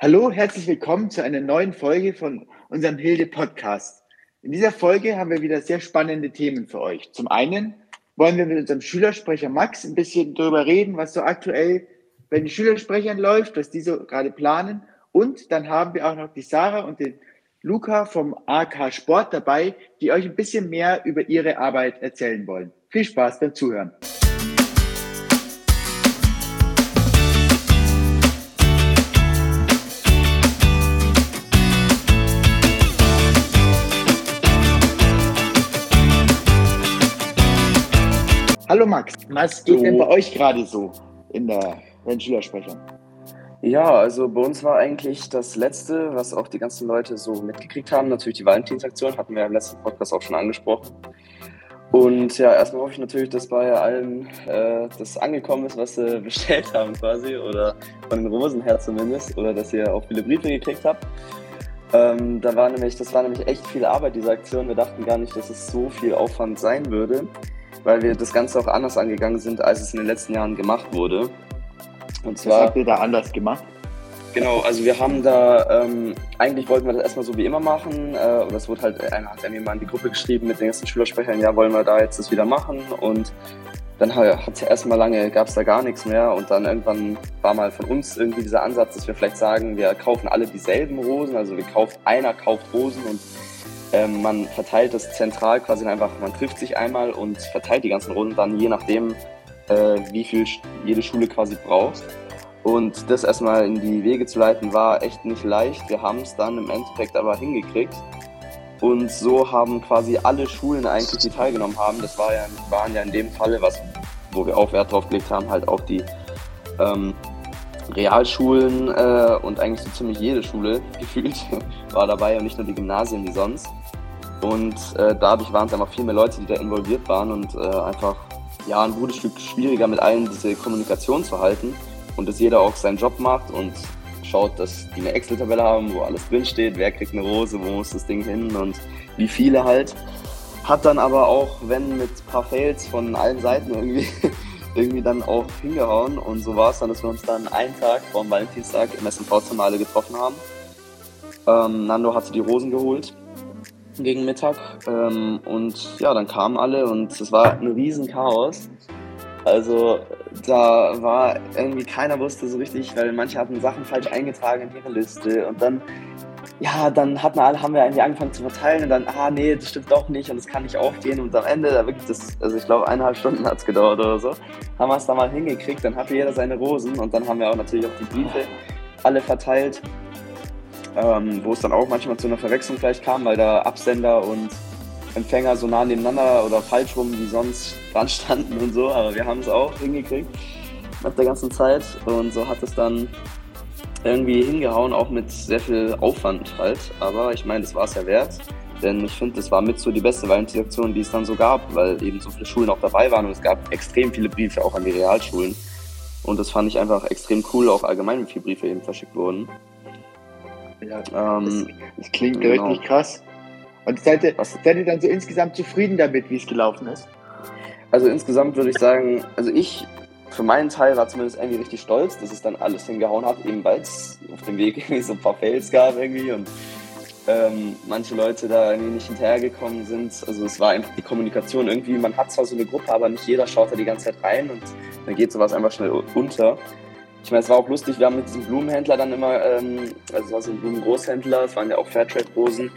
Hallo, herzlich willkommen zu einer neuen Folge von unserem Hilde Podcast. In dieser Folge haben wir wieder sehr spannende Themen für euch. Zum einen wollen wir mit unserem Schülersprecher Max ein bisschen darüber reden, was so aktuell bei den Schülersprechern läuft, was die so gerade planen. Und dann haben wir auch noch die Sarah und den Luca vom AK Sport dabei, die euch ein bisschen mehr über ihre Arbeit erzählen wollen. Viel Spaß beim Zuhören. Hallo Max, was geht so. denn bei euch gerade so in der, bei den Schülersprechern? Ja, also bei uns war eigentlich das Letzte, was auch die ganzen Leute so mitgekriegt haben, natürlich die Valentinsaktion, hatten wir im letzten Podcast auch schon angesprochen. Und ja, erstmal hoffe ich natürlich, dass bei allen äh, das angekommen ist, was sie bestellt haben quasi, oder von den Rosen her zumindest, oder dass ihr auch viele Briefe gekriegt habt. Ähm, da war nämlich, das war nämlich echt viel Arbeit, diese Aktion. Wir dachten gar nicht, dass es so viel Aufwand sein würde weil wir das Ganze auch anders angegangen sind, als es in den letzten Jahren gemacht wurde. Und zwar. Was habt ihr da anders gemacht? Genau, also wir haben da, ähm, eigentlich wollten wir das erstmal so wie immer machen. Äh, und das wurde halt, einer hat mir mal in die Gruppe geschrieben mit den ganzen Schülersprechern, ja, wollen wir da jetzt das wieder machen? Und dann hat es ja erstmal lange, gab es da gar nichts mehr. Und dann irgendwann war mal von uns irgendwie dieser Ansatz, dass wir vielleicht sagen, wir kaufen alle dieselben Rosen. Also wir kaufen, einer kauft Rosen und ähm, man verteilt das zentral quasi einfach, man trifft sich einmal und verteilt die ganzen Runden dann je nachdem, äh, wie viel jede Schule quasi braucht. Und das erstmal in die Wege zu leiten, war echt nicht leicht. Wir haben es dann im Endeffekt aber hingekriegt. Und so haben quasi alle Schulen eigentlich, die teilgenommen haben, das war ja, waren ja in dem Falle, was, wo wir auch Wert drauf gelegt haben, halt auch die ähm, Realschulen äh, und eigentlich so ziemlich jede Schule gefühlt war dabei und nicht nur die Gymnasien wie sonst. Und äh, dadurch waren es einfach viel mehr Leute, die da involviert waren und äh, einfach ja, ein gutes Stück schwieriger mit allen diese Kommunikation zu halten und dass jeder auch seinen Job macht und schaut, dass die eine Excel-Tabelle haben, wo alles drinsteht, wer kriegt eine Rose, wo muss das Ding hin und wie viele halt. Hat dann aber auch, wenn mit ein paar Fails von allen Seiten irgendwie, irgendwie dann auch hingehauen und so war es dann, dass wir uns dann einen Tag vor dem Valentinstag im SMV-Zimmer alle getroffen haben. Ähm, Nando hatte die Rosen geholt gegen Mittag. Ähm, und ja, dann kamen alle und es war ein riesen Chaos. Also da war irgendwie keiner wusste so richtig, weil manche hatten Sachen falsch eingetragen in ihre Liste und dann ja, dann hatten alle, haben wir irgendwie angefangen zu verteilen und dann, ah nee, das stimmt doch nicht und das kann nicht aufgehen und am Ende, da wirklich das, also ich glaube eineinhalb Stunden hat es gedauert oder so, haben wir es da mal hingekriegt, dann hatte jeder seine Rosen und dann haben wir auch natürlich auch die Briefe alle verteilt ähm, wo es dann auch manchmal zu einer Verwechslung vielleicht kam, weil da Absender und Empfänger so nah nebeneinander oder falsch rum wie sonst dran standen und so, aber wir haben es auch hingekriegt nach der ganzen Zeit. Und so hat es dann irgendwie hingehauen, auch mit sehr viel Aufwand halt, aber ich meine, das war es ja wert, denn ich finde, das war mit so die beste Valentinsaktion, die es dann so gab, weil eben so viele Schulen auch dabei waren und es gab extrem viele Briefe auch an die Realschulen. Und das fand ich einfach extrem cool, auch allgemein, wie viele Briefe eben verschickt wurden. Ja, ähm, das, das, klingt genau. richtig krass. Und seid ihr, Was? seid ihr dann so insgesamt zufrieden damit, wie es gelaufen ist? Also insgesamt würde ich sagen, also ich für meinen Teil war zumindest irgendwie richtig stolz, dass es dann alles hingehauen hat, eben weil es auf dem Weg irgendwie so ein paar Fails gab irgendwie und ähm, manche Leute da irgendwie nicht hinterhergekommen sind. Also es war einfach die Kommunikation irgendwie, man hat zwar so eine Gruppe, aber nicht jeder schaut da die ganze Zeit rein und dann geht sowas einfach schnell unter. Ich meine, es war auch lustig, wir haben mit diesem Blumenhändler dann immer, ähm, also es war so ein Blumengroßhändler, es waren ja auch Fairtrade-Rosen.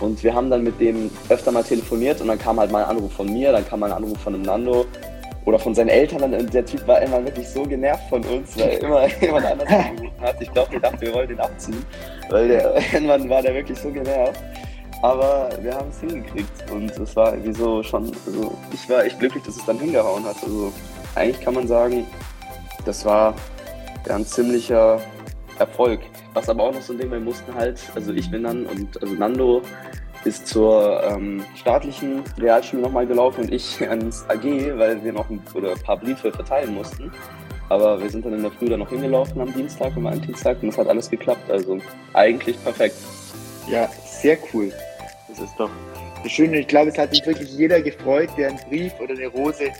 Und wir haben dann mit dem öfter mal telefoniert und dann kam halt mal ein Anruf von mir, dann kam mal ein Anruf von einem Nando oder von seinen Eltern. Und der Typ war immer wirklich so genervt von uns, weil immer jemand anders angerufen hat. Ich glaube, der dachte, wir wollen den abziehen, weil der, irgendwann war der wirklich so genervt. Aber wir haben es hingekriegt und es war irgendwie so schon, also ich war echt glücklich, dass es dann hingehauen hat. Also eigentlich kann man sagen, das war ja, ein ziemlicher Erfolg. Was aber auch noch so ein Ding, wir mussten halt, also ich bin dann und also Nando ist zur ähm, staatlichen Realschule nochmal gelaufen und ich ans AG, weil wir noch ein, oder ein paar Briefe verteilen mussten. Aber wir sind dann in der Früh dann noch hingelaufen am Dienstag, am Dienstag und es hat alles geklappt. Also eigentlich perfekt. Ja, sehr cool. Das ist doch das Schöne. Ich glaube, es hat sich wirklich jeder gefreut, der einen Brief oder eine Rose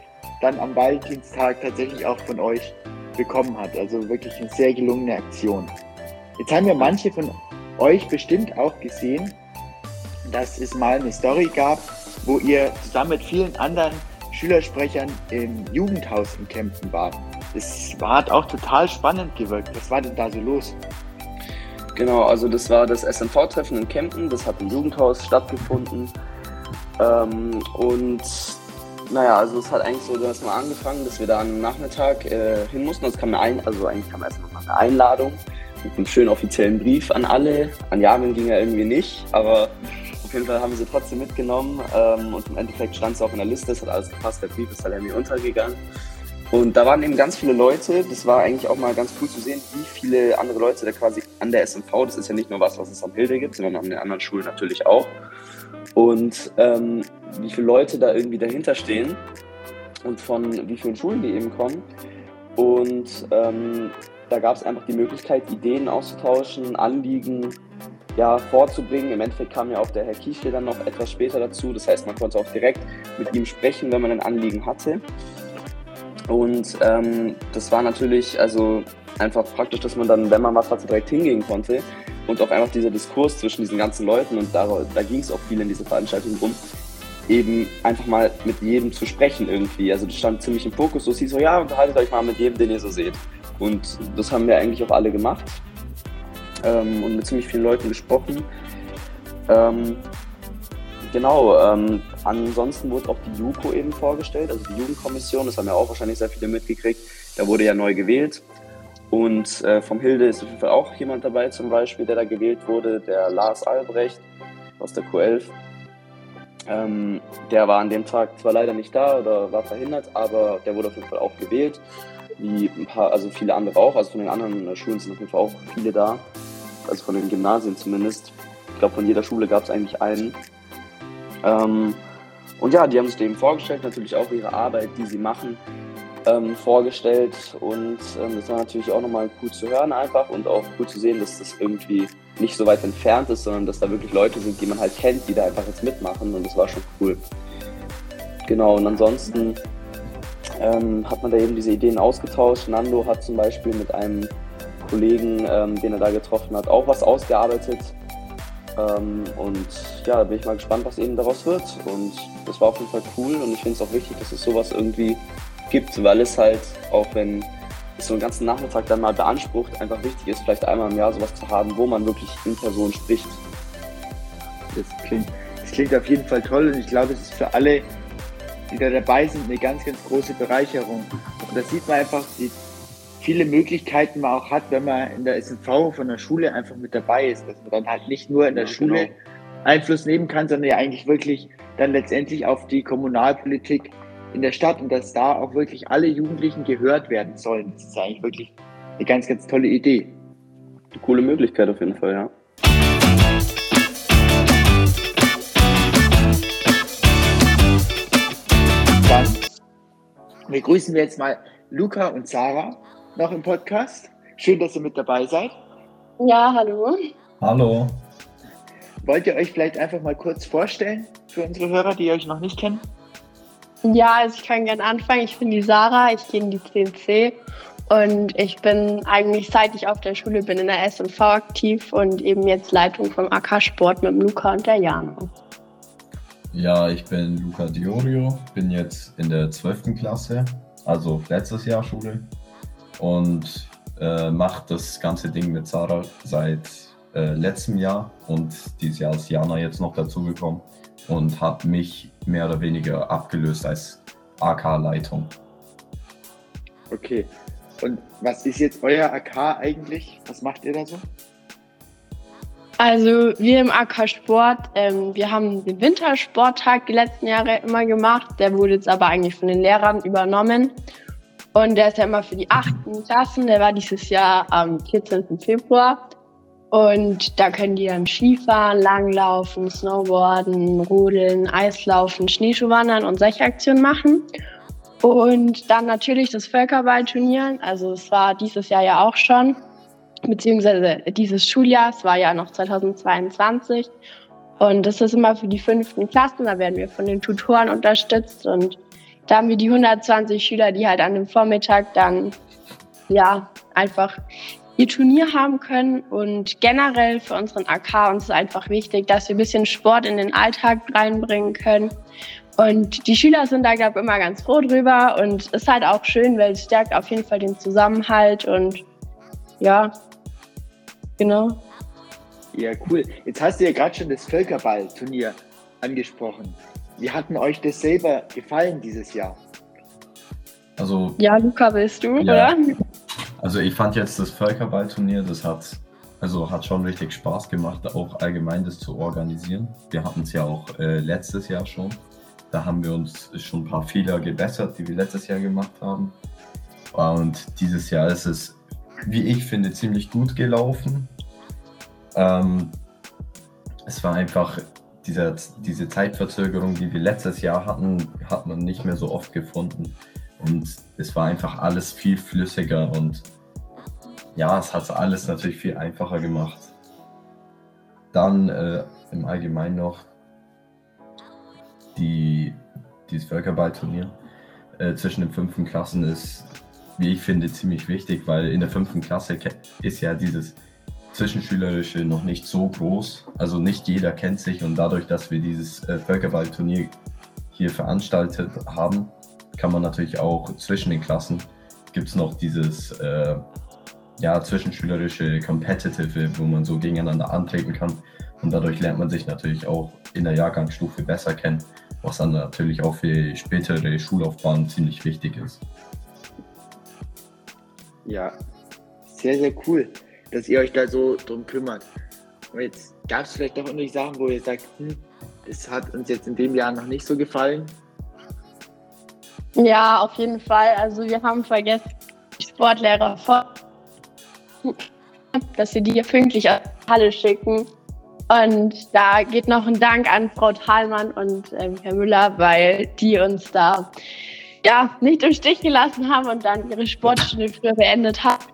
dann am Valentinstag tatsächlich auch von euch bekommen hat. Also wirklich eine sehr gelungene Aktion. Jetzt haben ja manche von euch bestimmt auch gesehen, dass es mal eine Story gab, wo ihr zusammen mit vielen anderen Schülersprechern im Jugendhaus in Kempten wart. Das hat auch total spannend gewirkt. Was war denn da so los? Genau, also das war das SNV-Treffen in Kempten, das hat im Jugendhaus stattgefunden. Ähm, und naja, also es hat eigentlich so dass mal angefangen, dass wir da am Nachmittag äh, hin mussten. Also, kam ein also eigentlich kam erst noch eine Einladung mit einem schönen offiziellen Brief an alle. An Jamin ging ja irgendwie nicht, aber auf jeden Fall haben wir sie trotzdem mitgenommen ähm, und im Endeffekt stand es auch in der Liste, es hat alles gepasst, der Brief ist dann irgendwie untergegangen. Und da waren eben ganz viele Leute, das war eigentlich auch mal ganz cool zu sehen, wie viele andere Leute da quasi an der SMV, das ist ja nicht nur was, was es am Hilde gibt, sondern an den anderen Schulen natürlich auch. Und ähm, wie viele Leute da irgendwie dahinter stehen und von wie vielen Schulen die eben kommen. Und ähm, da gab es einfach die Möglichkeit, Ideen auszutauschen, Anliegen ja, vorzubringen. Im Endeffekt kam ja auch der Herr Kiesche dann noch etwas später dazu. Das heißt, man konnte auch direkt mit ihm sprechen, wenn man ein Anliegen hatte. Und ähm, das war natürlich also einfach praktisch, dass man dann, wenn man was hatte, direkt hingehen konnte. Und auch einfach dieser Diskurs zwischen diesen ganzen Leuten, und da, da ging es auch viel in dieser Veranstaltung rum, eben einfach mal mit jedem zu sprechen irgendwie. Also das stand ziemlich im Fokus. So hieß so, ja, unterhaltet euch mal mit jedem, den ihr so seht. Und das haben wir eigentlich auch alle gemacht ähm, und mit ziemlich vielen Leuten gesprochen. Ähm, genau, ähm, ansonsten wurde auch die JUKO eben vorgestellt, also die Jugendkommission, das haben ja auch wahrscheinlich sehr viele mitgekriegt. Da wurde ja neu gewählt. Und äh, vom Hilde ist auf jeden Fall auch jemand dabei, zum Beispiel, der da gewählt wurde, der Lars Albrecht aus der Q11. Ähm, der war an dem Tag zwar leider nicht da oder war verhindert, aber der wurde auf jeden Fall auch gewählt. Wie ein paar, also viele andere auch. Also von den anderen Schulen sind auf jeden Fall auch viele da. Also von den Gymnasien zumindest. Ich glaube, von jeder Schule gab es eigentlich einen. Ähm, und ja, die haben sich eben vorgestellt, natürlich auch ihre Arbeit, die sie machen, ähm, vorgestellt. Und ähm, das war natürlich auch nochmal cool zu hören einfach und auch cool zu sehen, dass das irgendwie nicht so weit entfernt ist, sondern dass da wirklich Leute sind, die man halt kennt, die da einfach jetzt mitmachen. Und das war schon cool. Genau, und ansonsten ähm, hat man da eben diese Ideen ausgetauscht. Nando hat zum Beispiel mit einem Kollegen, ähm, den er da getroffen hat, auch was ausgearbeitet. Ähm, und ja, da bin ich mal gespannt, was eben daraus wird. Und das war auf jeden Fall cool und ich finde es auch wichtig, dass es sowas irgendwie gibt, weil es halt, auch wenn es so einen ganzen Nachmittag dann mal beansprucht, einfach wichtig ist, vielleicht einmal im Jahr sowas zu haben, wo man wirklich in Person spricht. Das klingt, das klingt auf jeden Fall toll und ich glaube, es ist für alle, die da dabei sind, eine ganz, ganz große Bereicherung. Und da sieht man einfach, wie viele Möglichkeiten man auch hat, wenn man in der SNV von der Schule einfach mit dabei ist, dass man dann halt nicht nur in der ja, Schule genau. Einfluss nehmen kann, sondern ja eigentlich wirklich dann letztendlich auf die Kommunalpolitik in der Stadt und dass da auch wirklich alle Jugendlichen gehört werden sollen. Das ist eigentlich wirklich eine ganz, ganz tolle Idee. Eine coole Möglichkeit auf jeden Fall, ja. Dann begrüßen wir jetzt mal Luca und Sarah noch im Podcast. Schön, dass ihr mit dabei seid. Ja, hallo. Hallo. Wollt ihr euch vielleicht einfach mal kurz vorstellen für unsere Hörer, die euch noch nicht kennen? Ja, also ich kann gerne anfangen. Ich bin die Sarah, ich gehe in die CNC und ich bin eigentlich seit ich auf der Schule bin in der S&V aktiv und eben jetzt Leitung vom AK Sport mit Luca und der Jana. Ja, ich bin Luca Diorio, bin jetzt in der 12. Klasse, also letztes Jahr Schule und äh, mache das ganze Ding mit Sarah seit äh, letztem Jahr und dieses Jahr ist Jana jetzt noch dazugekommen und hat mich mehr oder weniger abgelöst als AK-Leitung. Okay. Und was ist jetzt euer AK eigentlich? Was macht ihr da so? Also wir im AK Sport, ähm, wir haben den Wintersporttag die letzten Jahre immer gemacht. Der wurde jetzt aber eigentlich von den Lehrern übernommen. Und der ist ja immer für die achten Klassen. Der war dieses Jahr am 14. Februar. Und da können die dann Skifahren, Langlaufen, Snowboarden, Rodeln, Eislaufen, Schneeschuhwandern und solche Aktionen machen. Und dann natürlich das Völkerballturnier. Also es war dieses Jahr ja auch schon, beziehungsweise dieses Schuljahr, es war ja noch 2022. Und das ist immer für die fünften Klassen, da werden wir von den Tutoren unterstützt und da haben wir die 120 Schüler, die halt an dem Vormittag dann ja einfach ihr Turnier haben können. Und generell für unseren AK uns ist einfach wichtig, dass wir ein bisschen Sport in den Alltag reinbringen können. Und die Schüler sind da, glaube ich, immer ganz froh drüber. Und ist halt auch schön, weil es stärkt auf jeden Fall den Zusammenhalt. Und ja, genau. Ja, cool. Jetzt hast du ja gerade schon das Völkerball-Turnier angesprochen. Wie hat denn euch das selber gefallen dieses Jahr? Also, Ja, Luca, willst du, Ja. oder? also ich fand jetzt das Völkerballturnier, das hat, also hat schon richtig Spaß gemacht, auch allgemein das zu organisieren. Wir hatten es ja auch äh, letztes Jahr schon. Da haben wir uns schon ein paar Fehler gebessert, die wir letztes Jahr gemacht haben. Und dieses Jahr ist es, wie ich finde, ziemlich gut gelaufen. Ähm, es war einfach dieser, diese Zeitverzögerung, die wir letztes Jahr hatten, hat man nicht mehr so oft gefunden. Und es war einfach alles viel flüssiger und ja, es hat alles natürlich viel einfacher gemacht. Dann äh, im Allgemeinen noch die, dieses Völkerballturnier äh, zwischen den fünften Klassen ist, wie ich finde, ziemlich wichtig, weil in der fünften Klasse ist ja dieses Zwischenschülerische noch nicht so groß. Also nicht jeder kennt sich und dadurch, dass wir dieses äh, Völkerballturnier hier veranstaltet haben, kann man natürlich auch zwischen den Klassen gibt es noch dieses äh, ja, zwischenschülerische Competitive, wo man so gegeneinander antreten kann. Und dadurch lernt man sich natürlich auch in der Jahrgangsstufe besser kennen, was dann natürlich auch für spätere Schullaufbahn ziemlich wichtig ist. Ja, sehr, sehr cool, dass ihr euch da so drum kümmert. Und jetzt gab es vielleicht doch irgendwie Sachen, wo ihr sagt, hm, das hat uns jetzt in dem Jahr noch nicht so gefallen. Ja, auf jeden Fall. Also wir haben vergessen, die Sportlehrer vor, dass wir die pünktlich aus der Halle schicken. Und da geht noch ein Dank an Frau Thalmann und ähm, Herr Müller, weil die uns da ja nicht im Stich gelassen haben und dann ihre Sportstunde früher beendet haben.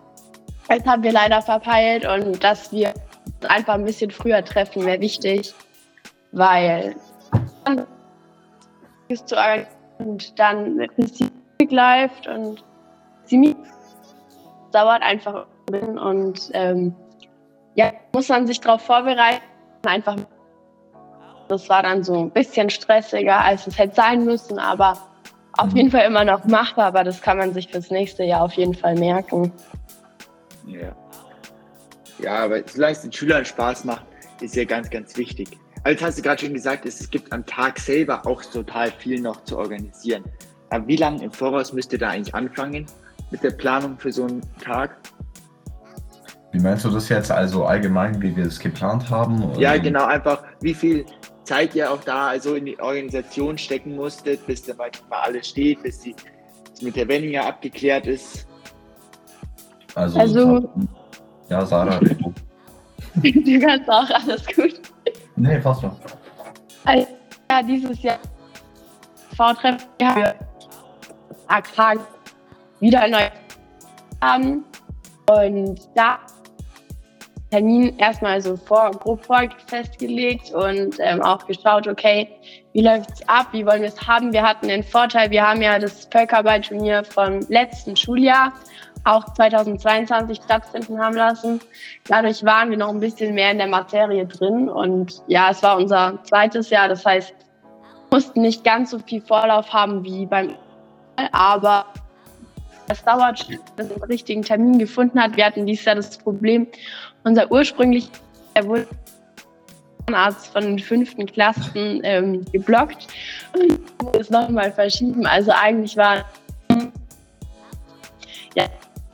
Das haben wir leider verpeilt und dass wir uns einfach ein bisschen früher treffen, wäre wichtig, weil ist zu organisieren und dann ist Musik läuft und sie dauert einfach und ähm, ja, muss man sich darauf vorbereiten. Einfach, das war dann so ein bisschen stressiger, als es hätte sein müssen, aber auf jeden Fall immer noch machbar. Aber das kann man sich fürs nächste Jahr auf jeden Fall merken. Ja. Ja, aber solange es den Schülern Spaß macht, ist ja ganz, ganz wichtig. Also hast du gerade schon gesagt, es gibt am Tag selber auch total viel noch zu organisieren. Aber wie lange im Voraus müsst ihr da eigentlich anfangen mit der Planung für so einen Tag? Wie meinst du das jetzt also allgemein, wie wir es geplant haben? Ja, Ähm, genau, einfach wie viel Zeit ihr auch da also in die Organisation stecken musstet, bis da mal alles steht, bis die bis mit der Wenninger abgeklärt ist. Also, Also- ja, Sarah. du kannst auch alles gut. Nee, fast schon. Also, ja, dieses Jahr V-Treffen für AK wieder neu haben und da Termin erstmal so vor, grob vor festgelegt und ähm, auch geschaut, okay, wie läuft's ab, wie wollen wir es haben. Wir hatten den Vorteil, wir haben ja das Völkerballturnier vom letzten Schuljahr auch 2022 stattfinden haben lassen. Dadurch waren wir noch ein bisschen mehr in der Materie drin und ja, es war unser zweites Jahr, das heißt, wir mussten nicht ganz so viel Vorlauf haben wie beim aber es dauert, bis man den richtigen Termin gefunden hat. Wir hatten dieses Jahr das Problem, unser ursprünglich, er wurde Arzt von den fünften Klassen ähm, geblockt und das nochmal verschieben. Also eigentlich war ja,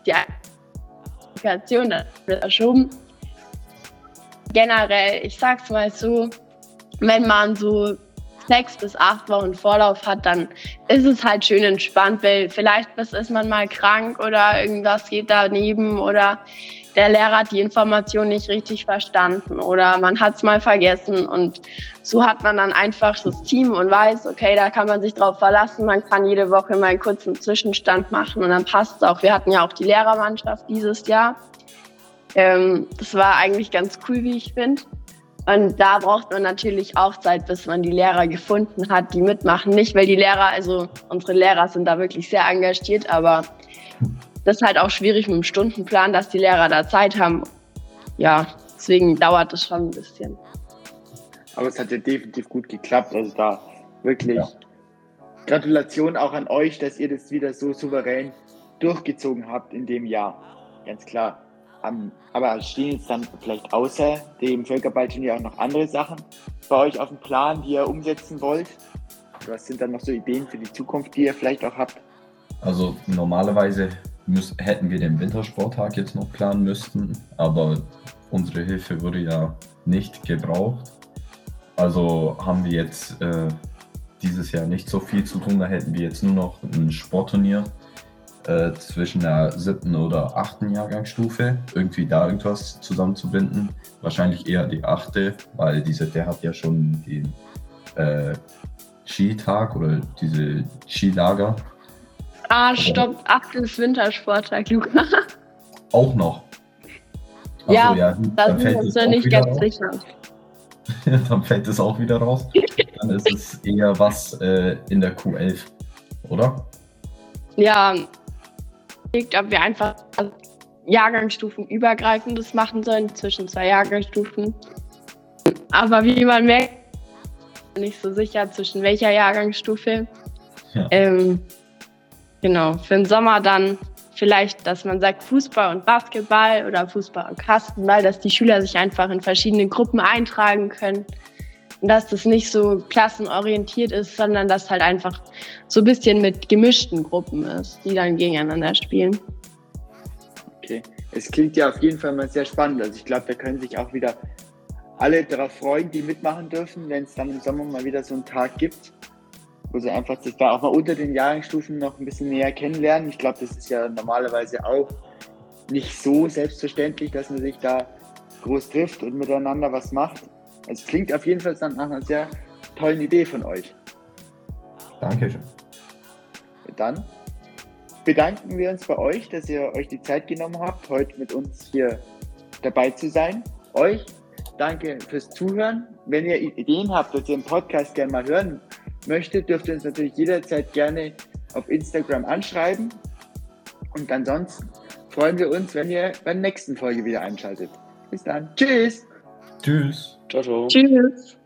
die Applikation dann verschoben. Generell, ich sag's mal so, wenn man so sechs bis acht Wochen Vorlauf hat, dann ist es halt schön entspannt, weil vielleicht ist man mal krank oder irgendwas geht daneben oder der Lehrer hat die Information nicht richtig verstanden oder man hat es mal vergessen und so hat man dann einfach das Team und weiß, okay, da kann man sich drauf verlassen, man kann jede Woche mal einen kurzen Zwischenstand machen und dann passt es auch. Wir hatten ja auch die Lehrermannschaft dieses Jahr. Ähm, das war eigentlich ganz cool, wie ich finde. Und da braucht man natürlich auch Zeit, bis man die Lehrer gefunden hat, die mitmachen. Nicht, weil die Lehrer, also unsere Lehrer sind da wirklich sehr engagiert, aber das ist halt auch schwierig mit dem Stundenplan, dass die Lehrer da Zeit haben. Ja, deswegen dauert das schon ein bisschen. Aber es hat ja definitiv gut geklappt. Also da wirklich ja. Gratulation auch an euch, dass ihr das wieder so souverän durchgezogen habt in dem Jahr. Ganz klar. Aber stehen jetzt dann vielleicht außer dem Völkerballturnier auch noch andere Sachen bei euch auf dem Plan, die ihr umsetzen wollt? Was sind dann noch so Ideen für die Zukunft, die ihr vielleicht auch habt? Also normalerweise müß, hätten wir den Wintersporttag jetzt noch planen müssten, aber unsere Hilfe wurde ja nicht gebraucht. Also haben wir jetzt äh, dieses Jahr nicht so viel zu tun. Da hätten wir jetzt nur noch ein Sportturnier äh, zwischen der siebten oder achten Jahrgangsstufe. Irgendwie da irgendwas zusammenzubinden. Wahrscheinlich eher die achte, weil die siebte hat ja schon den äh, Skitag oder diese Skilager. Ah, stopp, achtes Wintersporttag, Luca. Auch noch. Also, ja, ja da sind wir uns ja nicht ganz raus. sicher. dann fällt es auch wieder raus. Dann ist es eher was äh, in der Q11, oder? Ja, ob wir einfach Jahrgangsstufen übergreifendes machen sollen zwischen zwei Jahrgangsstufen. Aber wie man merkt, nicht so sicher zwischen welcher Jahrgangsstufe. Ja. Ähm, genau, für den Sommer dann vielleicht, dass man sagt Fußball und Basketball oder Fußball und Kastenball, dass die Schüler sich einfach in verschiedene Gruppen eintragen können. Und dass das nicht so klassenorientiert ist, sondern dass halt einfach so ein bisschen mit gemischten Gruppen ist, die dann gegeneinander spielen. Okay, es klingt ja auf jeden Fall mal sehr spannend. Also ich glaube, da können sich auch wieder alle darauf freuen, die mitmachen dürfen, wenn es dann im Sommer mal wieder so einen Tag gibt wo sie einfach sich da auch mal unter den Jahrgangsstufen noch ein bisschen näher kennenlernen. Ich glaube, das ist ja normalerweise auch nicht so selbstverständlich, dass man sich da groß trifft und miteinander was macht. Es klingt auf jeden Fall nach einer sehr tollen Idee von euch. Dankeschön. Dann bedanken wir uns bei euch, dass ihr euch die Zeit genommen habt, heute mit uns hier dabei zu sein. Euch danke fürs Zuhören. Wenn ihr Ideen habt, dass ihr den Podcast gerne mal hören möchtet, dürft ihr uns natürlich jederzeit gerne auf Instagram anschreiben. Und ansonsten freuen wir uns, wenn ihr bei der nächsten Folge wieder einschaltet. Bis dann. Tschüss. Tschüss. Ciao, ciao. Tschüss.